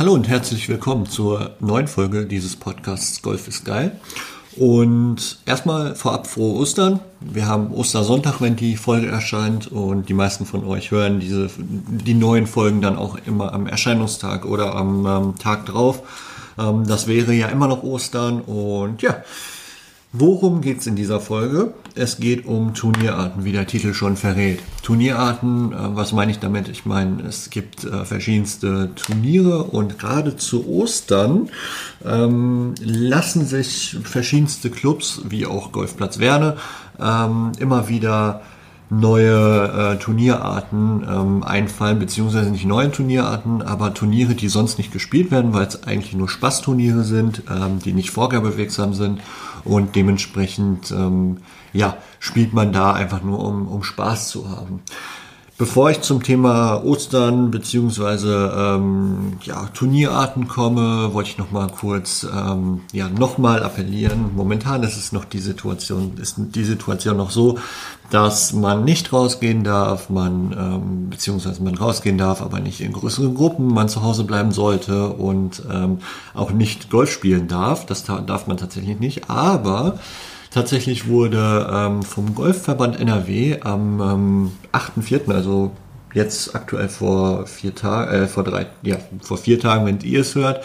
Hallo und herzlich willkommen zur neuen Folge dieses Podcasts Golf ist geil. Und erstmal vorab frohe Ostern. Wir haben Ostersonntag, wenn die Folge erscheint und die meisten von euch hören diese, die neuen Folgen dann auch immer am Erscheinungstag oder am ähm, Tag drauf. Ähm, das wäre ja immer noch Ostern und ja, Worum geht es in dieser Folge? Es geht um Turnierarten, wie der Titel schon verrät. Turnierarten, äh, was meine ich damit? Ich meine, es gibt äh, verschiedenste Turniere und gerade zu Ostern ähm, lassen sich verschiedenste Clubs, wie auch Golfplatz Werne, ähm, immer wieder neue äh, Turnierarten ähm, einfallen, beziehungsweise nicht neue Turnierarten, aber Turniere, die sonst nicht gespielt werden, weil es eigentlich nur Spaßturniere sind, ähm, die nicht vorgabewirksam sind und dementsprechend ähm, ja, spielt man da einfach nur, um, um Spaß zu haben. Bevor ich zum Thema Ostern beziehungsweise ähm, ja, Turnierarten komme, wollte ich noch mal kurz ähm, ja noch mal appellieren. Momentan ist es noch die Situation, ist die Situation noch so, dass man nicht rausgehen darf, man ähm, beziehungsweise man rausgehen darf, aber nicht in größeren Gruppen, man zu Hause bleiben sollte und ähm, auch nicht Golf spielen darf. Das darf man tatsächlich nicht. Aber Tatsächlich wurde ähm, vom Golfverband NRW am ähm, 8.4., also jetzt aktuell vor vier Tagen, äh, vor drei, ja, vor vier Tagen, wenn ihr es hört,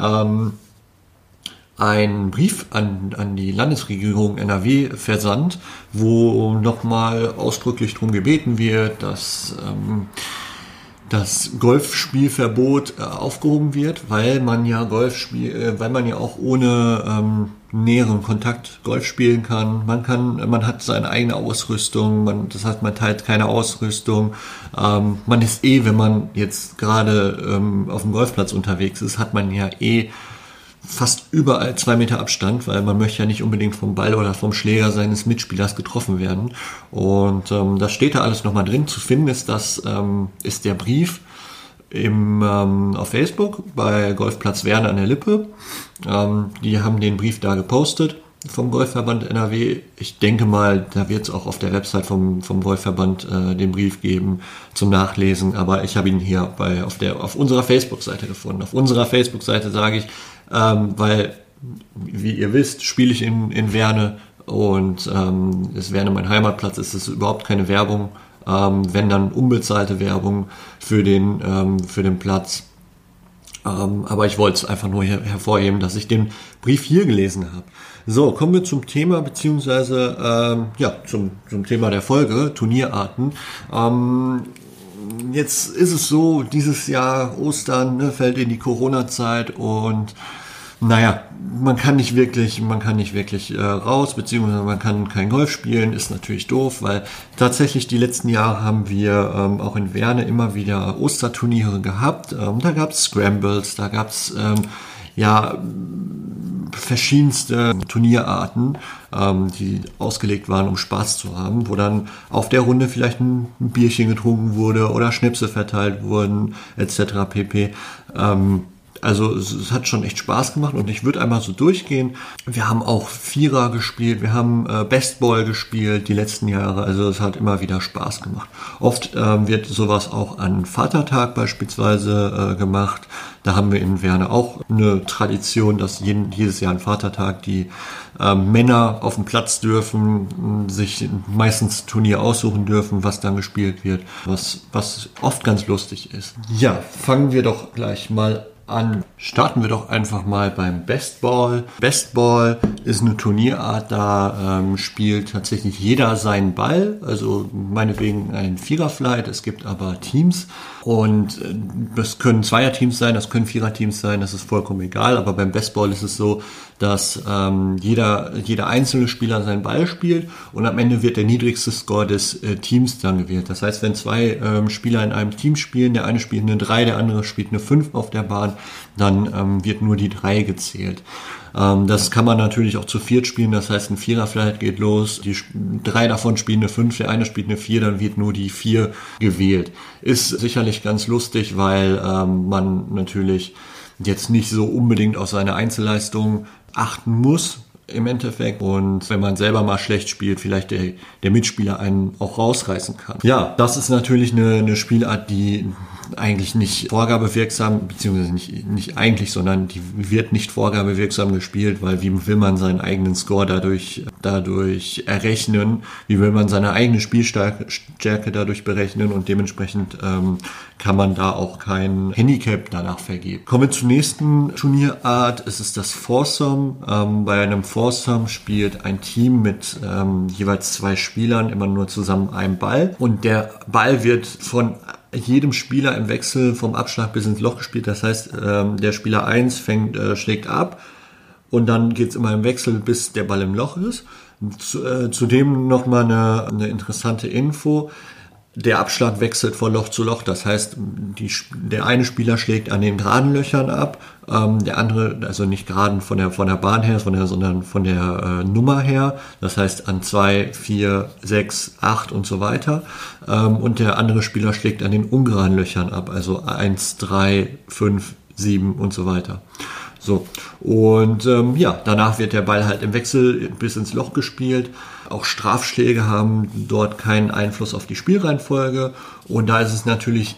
ähm, ein Brief an, an die Landesregierung NRW versandt, wo nochmal ausdrücklich darum gebeten wird, dass ähm, das Golfspielverbot äh, aufgehoben wird, weil man ja Golfspiel, äh, weil man ja auch ohne ähm, näheren Kontakt Golf spielen kann. Man kann, man hat seine eigene Ausrüstung, man, das heißt, man teilt keine Ausrüstung. Ähm, man ist eh, wenn man jetzt gerade ähm, auf dem Golfplatz unterwegs ist, hat man ja eh fast überall zwei Meter Abstand, weil man möchte ja nicht unbedingt vom Ball oder vom Schläger seines Mitspielers getroffen werden. Und ähm, das steht da alles nochmal drin. Zu finden ist das ähm, ist der Brief im, ähm, auf Facebook bei Golfplatz Werne an der Lippe. Ähm, die haben den Brief da gepostet vom Golfverband NRW. Ich denke mal, da wird es auch auf der Website vom, vom Golfverband äh, den Brief geben zum Nachlesen, aber ich habe ihn hier bei, auf, der, auf unserer Facebook-Seite gefunden. Auf unserer Facebook-Seite sage ich, ähm, weil, wie ihr wisst, spiele ich in, in Werne und ähm, ist Werne mein Heimatplatz, ist es überhaupt keine Werbung, ähm, wenn dann unbezahlte Werbung für den, ähm, für den Platz. Ähm, aber ich wollte es einfach nur her hervorheben, dass ich den Brief hier gelesen habe. So, kommen wir zum Thema, beziehungsweise ähm, ja, zum, zum Thema der Folge, Turnierarten. Ähm, jetzt ist es so, dieses Jahr Ostern ne, fällt in die Corona-Zeit und naja, man kann nicht wirklich, man kann nicht wirklich äh, raus, beziehungsweise man kann kein Golf spielen, ist natürlich doof, weil tatsächlich die letzten Jahre haben wir ähm, auch in Werne immer wieder Osterturniere gehabt. Ähm, da gab's Scrambles, da gab's ähm, ja verschiedenste Turnierarten, ähm, die ausgelegt waren, um Spaß zu haben, wo dann auf der Runde vielleicht ein Bierchen getrunken wurde oder Schnipse verteilt wurden, etc. pp. Ähm, also es, hat schon echt Spaß gemacht und ich würde einmal so durchgehen. Wir haben auch Vierer gespielt, wir haben äh, Bestball gespielt die letzten Jahre, also es hat immer wieder Spaß gemacht. Oft ähm, wird sowas auch an Vatertag beispielsweise äh, gemacht. Da haben wir in Werne auch eine Tradition, dass jeden, jedes Jahr an Vatertag die äh, Männer auf dem Platz dürfen, sich meistens Turnier aussuchen dürfen, was dann gespielt wird, was, was oft ganz lustig ist. Ja, fangen wir doch gleich mal an. Starten wir doch einfach mal beim Bestball. Bestball ist eine Turnierart, da ähm, spielt tatsächlich jeder seinen Ball, also meinetwegen ein Viererflight. Es gibt aber Teams und äh, das können Zweierteams sein, das können Viererteams sein, das ist vollkommen egal. Aber beim Bestball ist es so, dass ähm, jeder, jeder einzelne Spieler seinen Ball spielt und am Ende wird der niedrigste Score des äh, Teams dann gewählt. Das heißt, wenn zwei ähm, Spieler in einem Team spielen, der eine spielt eine 3, der andere spielt eine 5 auf der Bahn, dann ähm, wird nur die 3 gezählt. Ähm, das kann man natürlich auch zu viert spielen, das heißt, ein Vierer-Flight geht los, die drei davon spielen eine 5, der eine spielt eine 4, dann wird nur die 4 gewählt. Ist sicherlich ganz lustig, weil ähm, man natürlich jetzt nicht so unbedingt auf seine Einzelleistung achten muss im Endeffekt und wenn man selber mal schlecht spielt, vielleicht der, der Mitspieler einen auch rausreißen kann. Ja, das ist natürlich eine, eine Spielart, die eigentlich nicht vorgabewirksam, beziehungsweise nicht, nicht eigentlich, sondern die wird nicht vorgabewirksam gespielt, weil wie will man seinen eigenen Score dadurch, dadurch errechnen, wie will man seine eigene Spielstärke dadurch berechnen und dementsprechend ähm, kann man da auch kein Handicap danach vergeben. Kommen wir zur nächsten Turnierart, es ist das Foursome. Ähm, bei einem Foursome spielt ein Team mit ähm, jeweils zwei Spielern immer nur zusammen einen Ball und der Ball wird von jedem Spieler im Wechsel vom Abschlag bis ins Loch gespielt. Das heißt, ähm, der Spieler 1 fängt, äh, schlägt ab und dann geht es immer im Wechsel, bis der Ball im Loch ist. Äh, zudem nochmal eine, eine interessante Info der Abschlag wechselt von Loch zu Loch. Das heißt, die, der eine Spieler schlägt an den geraden Löchern ab, ähm, der andere, also nicht geraden von der, von der Bahn her, von der, sondern von der äh, Nummer her. Das heißt an zwei, vier, sechs, acht und so weiter. Ähm, und der andere Spieler schlägt an den ungeraden Löchern ab, also eins, drei, fünf, sieben und so weiter. So. Und ähm, ja, danach wird der Ball halt im Wechsel bis ins Loch gespielt. Auch Strafschläge haben dort keinen Einfluss auf die Spielreihenfolge. Und da ist es natürlich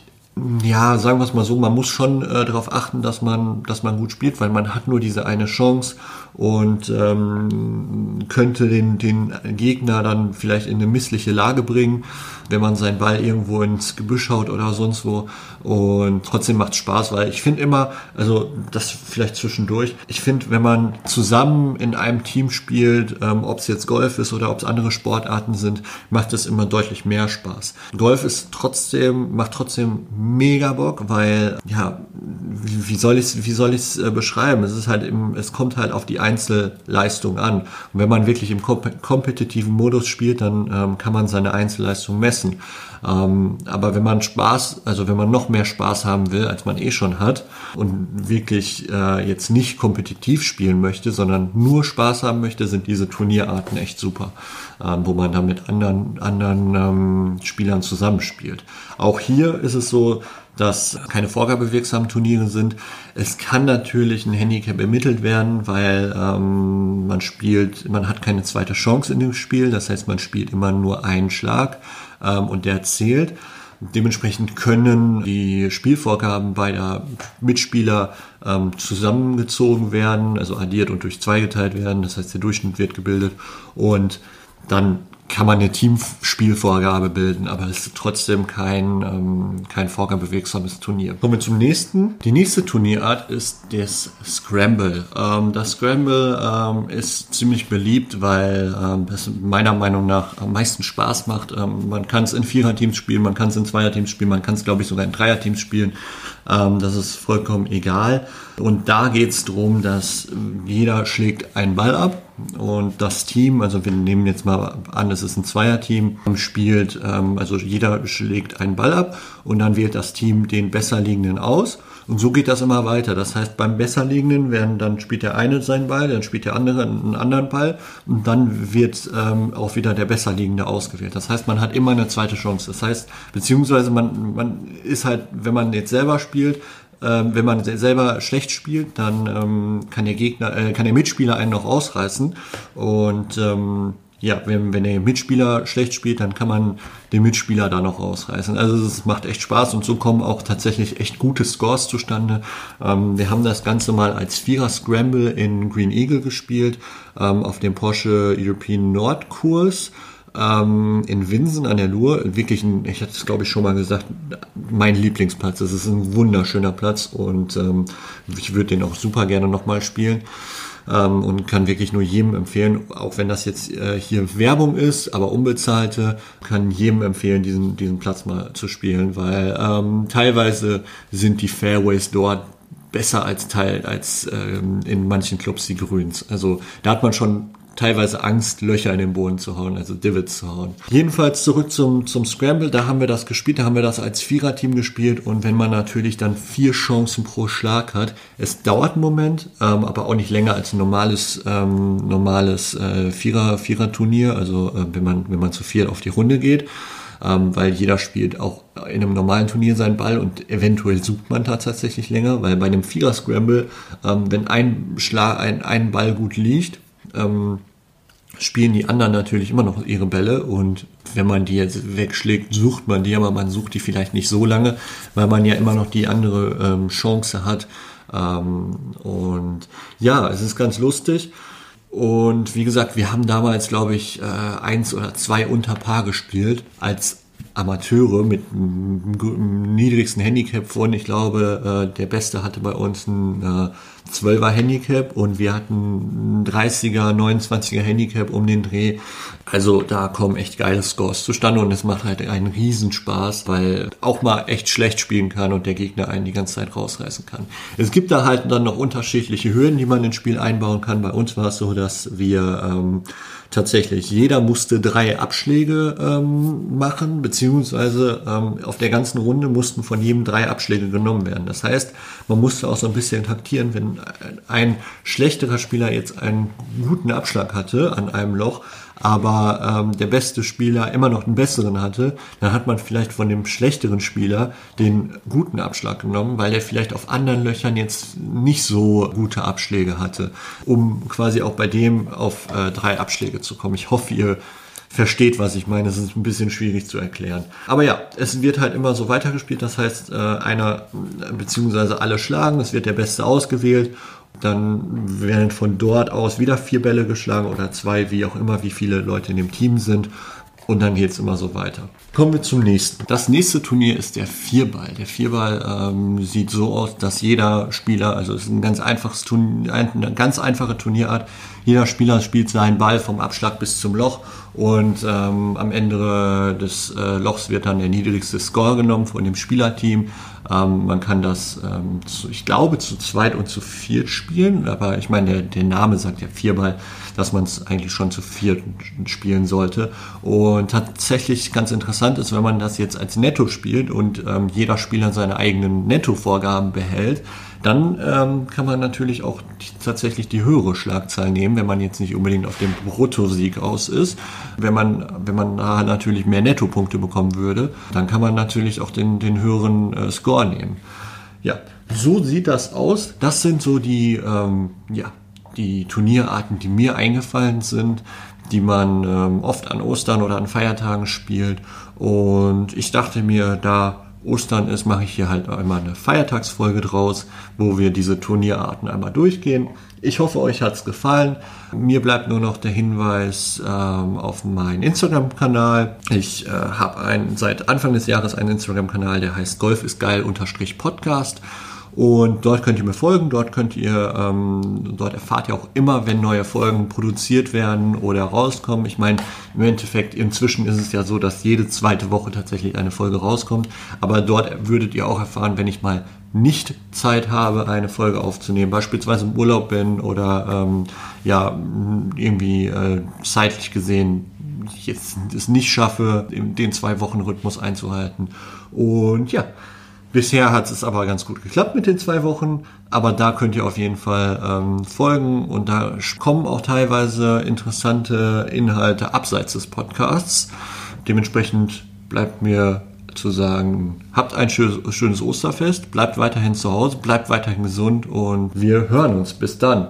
ja, sagen wir es mal so, man muss schon äh, darauf achten, dass man, dass man gut spielt, weil man hat nur diese eine Chance und ähm, könnte den, den Gegner dann vielleicht in eine missliche Lage bringen, wenn man seinen Ball irgendwo ins Gebüsch haut oder sonst wo. Und trotzdem macht Spaß, weil ich finde immer, also das vielleicht zwischendurch, ich finde, wenn man zusammen in einem Team spielt, ähm, ob es jetzt Golf ist oder ob es andere Sportarten sind, macht es immer deutlich mehr Spaß. Golf ist trotzdem, macht trotzdem mega Bock, weil, ja, wie, soll ich es wie soll ich's, äh, beschreiben? Es ist halt im, es kommt halt auf die Einzelleistung an. Und wenn man wirklich im kompetitiven Modus spielt, dann ähm, kann man seine Einzelleistung messen. Ähm, aber wenn man Spaß, also wenn man noch mehr Spaß haben will, als man eh schon hat und wirklich äh, jetzt nicht kompetitiv spielen möchte, sondern nur Spaß haben möchte, sind diese Turnierarten echt super, ähm, wo man dann mit anderen, anderen ähm, Spielern zusammenspielt. Auch hier ist es so, dass keine vorgabewirksamen Turniere sind. Es kann natürlich ein Handicap ermittelt werden, weil ähm, man spielt, man hat keine zweite Chance in dem Spiel. Das heißt, man spielt immer nur einen Schlag ähm, und der zählt. Dementsprechend können die Spielvorgaben beider Mitspieler ähm, zusammengezogen werden, also addiert und durch zwei geteilt werden. Das heißt, der Durchschnitt wird gebildet und dann kann man eine Teamspielvorgabe bilden, aber es ist trotzdem kein, ähm, kein vorgabewegsames Turnier. Kommen wir zum nächsten. Die nächste Turnierart ist das Scramble. Ähm, das Scramble ähm, ist ziemlich beliebt, weil ähm, meiner Meinung nach am meisten Spaß macht. Ähm, man kann es in Viererteams spielen, man kann es in Zweierteams spielen, man kann es, glaube ich, sogar in Dreierteams spielen. Ähm, das ist vollkommen egal. Und da geht es darum, dass jeder schlägt einen Ball ab und das Team, also wir nehmen jetzt mal an, es ist ein Zweierteam, spielt, ähm, also jeder schlägt einen Ball ab und dann wählt das Team den besser liegenden aus. Und so geht das immer weiter. Das heißt, beim besser liegenden werden, dann spielt der eine seinen Ball, dann spielt der andere einen anderen Ball und dann wird ähm, auch wieder der besser liegende ausgewählt. Das heißt, man hat immer eine zweite Chance. Das heißt, beziehungsweise man, man ist halt, wenn man jetzt selber spielt, ähm, wenn man selber schlecht spielt, dann ähm, kann der Gegner, äh, kann der Mitspieler einen noch ausreißen. Und ähm, ja, wenn, wenn der Mitspieler schlecht spielt, dann kann man den Mitspieler da noch ausreißen. Also es macht echt Spaß und so kommen auch tatsächlich echt gute Scores zustande. Ähm, wir haben das Ganze mal als Vierer Scramble in Green Eagle gespielt, ähm, auf dem Porsche European Nord Kurs ähm, in Winsen an der Luhr. Wirklich ein, ich hatte es glaube ich schon mal gesagt, mein Lieblingsplatz. Das ist ein wunderschöner Platz und ähm, ich würde den auch super gerne nochmal spielen. Ähm, und kann wirklich nur jedem empfehlen, auch wenn das jetzt äh, hier Werbung ist, aber unbezahlte, kann jedem empfehlen, diesen, diesen Platz mal zu spielen, weil ähm, teilweise sind die Fairways dort besser als Teil als ähm, in manchen Clubs die Grüns. Also da hat man schon teilweise Angst, Löcher in den Boden zu hauen, also Divots zu hauen. Jedenfalls zurück zum, zum Scramble, da haben wir das gespielt, da haben wir das als Viererteam gespielt und wenn man natürlich dann vier Chancen pro Schlag hat, es dauert einen Moment, ähm, aber auch nicht länger als ein normales, ähm, normales äh, Vierer, Vierer-Turnier, also äh, wenn man, wenn man zu viert auf die Runde geht. Ähm, weil jeder spielt auch in einem normalen Turnier seinen Ball und eventuell sucht man tatsächlich länger, weil bei einem Vierer-Scramble, ähm, wenn ein Schlag, ein, ein Ball gut liegt, ähm, spielen die anderen natürlich immer noch ihre Bälle und wenn man die jetzt wegschlägt, sucht man die, aber man sucht die vielleicht nicht so lange, weil man ja immer noch die andere ähm, Chance hat. Ähm, und ja, es ist ganz lustig. Und wie gesagt, wir haben damals, glaube ich, äh, eins oder zwei unter Paar gespielt als Amateure mit einem niedrigsten Handicap von, ich glaube, äh, der Beste hatte bei uns ein äh, 12er Handicap und wir hatten ein 30er, 29er Handicap um den Dreh. Also da kommen echt geile Scores zustande und es macht halt einen Riesenspaß, weil auch mal echt schlecht spielen kann und der Gegner einen die ganze Zeit rausreißen kann. Es gibt da halt dann noch unterschiedliche Hürden, die man ins Spiel einbauen kann. Bei uns war es so, dass wir ähm, tatsächlich. Jeder musste drei Abschläge ähm, machen, beziehungsweise ähm, auf der ganzen Runde mussten von jedem drei Abschläge genommen werden. Das heißt, man musste auch so ein bisschen taktieren, wenn ein schlechterer Spieler jetzt einen guten Abschlag hatte an einem Loch, aber ähm, der beste Spieler immer noch einen besseren hatte, dann hat man vielleicht von dem schlechteren Spieler den guten Abschlag genommen, weil er vielleicht auf anderen Löchern jetzt nicht so gute Abschläge hatte, um quasi auch bei dem auf äh, drei Abschläge zu kommen. Ich hoffe, ihr versteht, was ich meine. Es ist ein bisschen schwierig zu erklären. Aber ja, es wird halt immer so weitergespielt. Das heißt, äh, einer beziehungsweise alle schlagen. Es wird der Beste ausgewählt dann werden von dort aus wieder vier Bälle geschlagen oder zwei, wie auch immer, wie viele Leute in dem Team sind. Und dann geht es immer so weiter. Kommen wir zum nächsten. Das nächste Turnier ist der Vierball. Der Vierball ähm, sieht so aus, dass jeder Spieler, also es ist ein ganz einfaches Turnier, eine ganz einfache Turnierart. Jeder Spieler spielt seinen Ball vom Abschlag bis zum Loch und ähm, am Ende des äh, Lochs wird dann der niedrigste Score genommen von dem Spielerteam. Ähm, man kann das, ähm, zu, ich glaube, zu zweit und zu viert spielen, aber ich meine, der, der Name sagt ja Vierball, dass man es eigentlich schon zu viert spielen sollte. Und tatsächlich ganz interessant ist, wenn man das jetzt als Netto spielt und ähm, jeder Spieler seine eigenen Netto-Vorgaben behält, dann ähm, kann man natürlich auch die, tatsächlich die höhere Schlagzahl nehmen, wenn man jetzt nicht unbedingt auf dem Bruttosieg aus ist. Wenn man, wenn man natürlich mehr Nettopunkte bekommen würde, dann kann man natürlich auch den, den höheren äh, Score nehmen. Ja, so sieht das aus. Das sind so die, ähm, ja, die Turnierarten, die mir eingefallen sind, die man ähm, oft an Ostern oder an Feiertagen spielt. Und ich dachte mir, da Ostern ist, mache ich hier halt einmal eine Feiertagsfolge draus, wo wir diese Turnierarten einmal durchgehen. Ich hoffe, euch hat's gefallen. Mir bleibt nur noch der Hinweis ähm, auf meinen Instagram-Kanal. Ich äh, habe seit Anfang des Jahres einen Instagram-Kanal, der heißt Golf ist geil unterstrich Podcast. Und dort könnt ihr mir folgen, dort könnt ihr, ähm, dort erfahrt ihr auch immer, wenn neue Folgen produziert werden oder rauskommen. Ich meine, im Endeffekt, inzwischen ist es ja so, dass jede zweite Woche tatsächlich eine Folge rauskommt. Aber dort würdet ihr auch erfahren, wenn ich mal nicht Zeit habe, eine Folge aufzunehmen, beispielsweise im Urlaub bin oder ähm, ja, irgendwie äh, zeitlich gesehen jetzt es nicht schaffe, den zwei Wochen Rhythmus einzuhalten. Und ja, Bisher hat es aber ganz gut geklappt mit den zwei Wochen, aber da könnt ihr auf jeden Fall ähm, folgen und da kommen auch teilweise interessante Inhalte abseits des Podcasts. Dementsprechend bleibt mir zu sagen, habt ein schönes Osterfest, bleibt weiterhin zu Hause, bleibt weiterhin gesund und wir hören uns. Bis dann.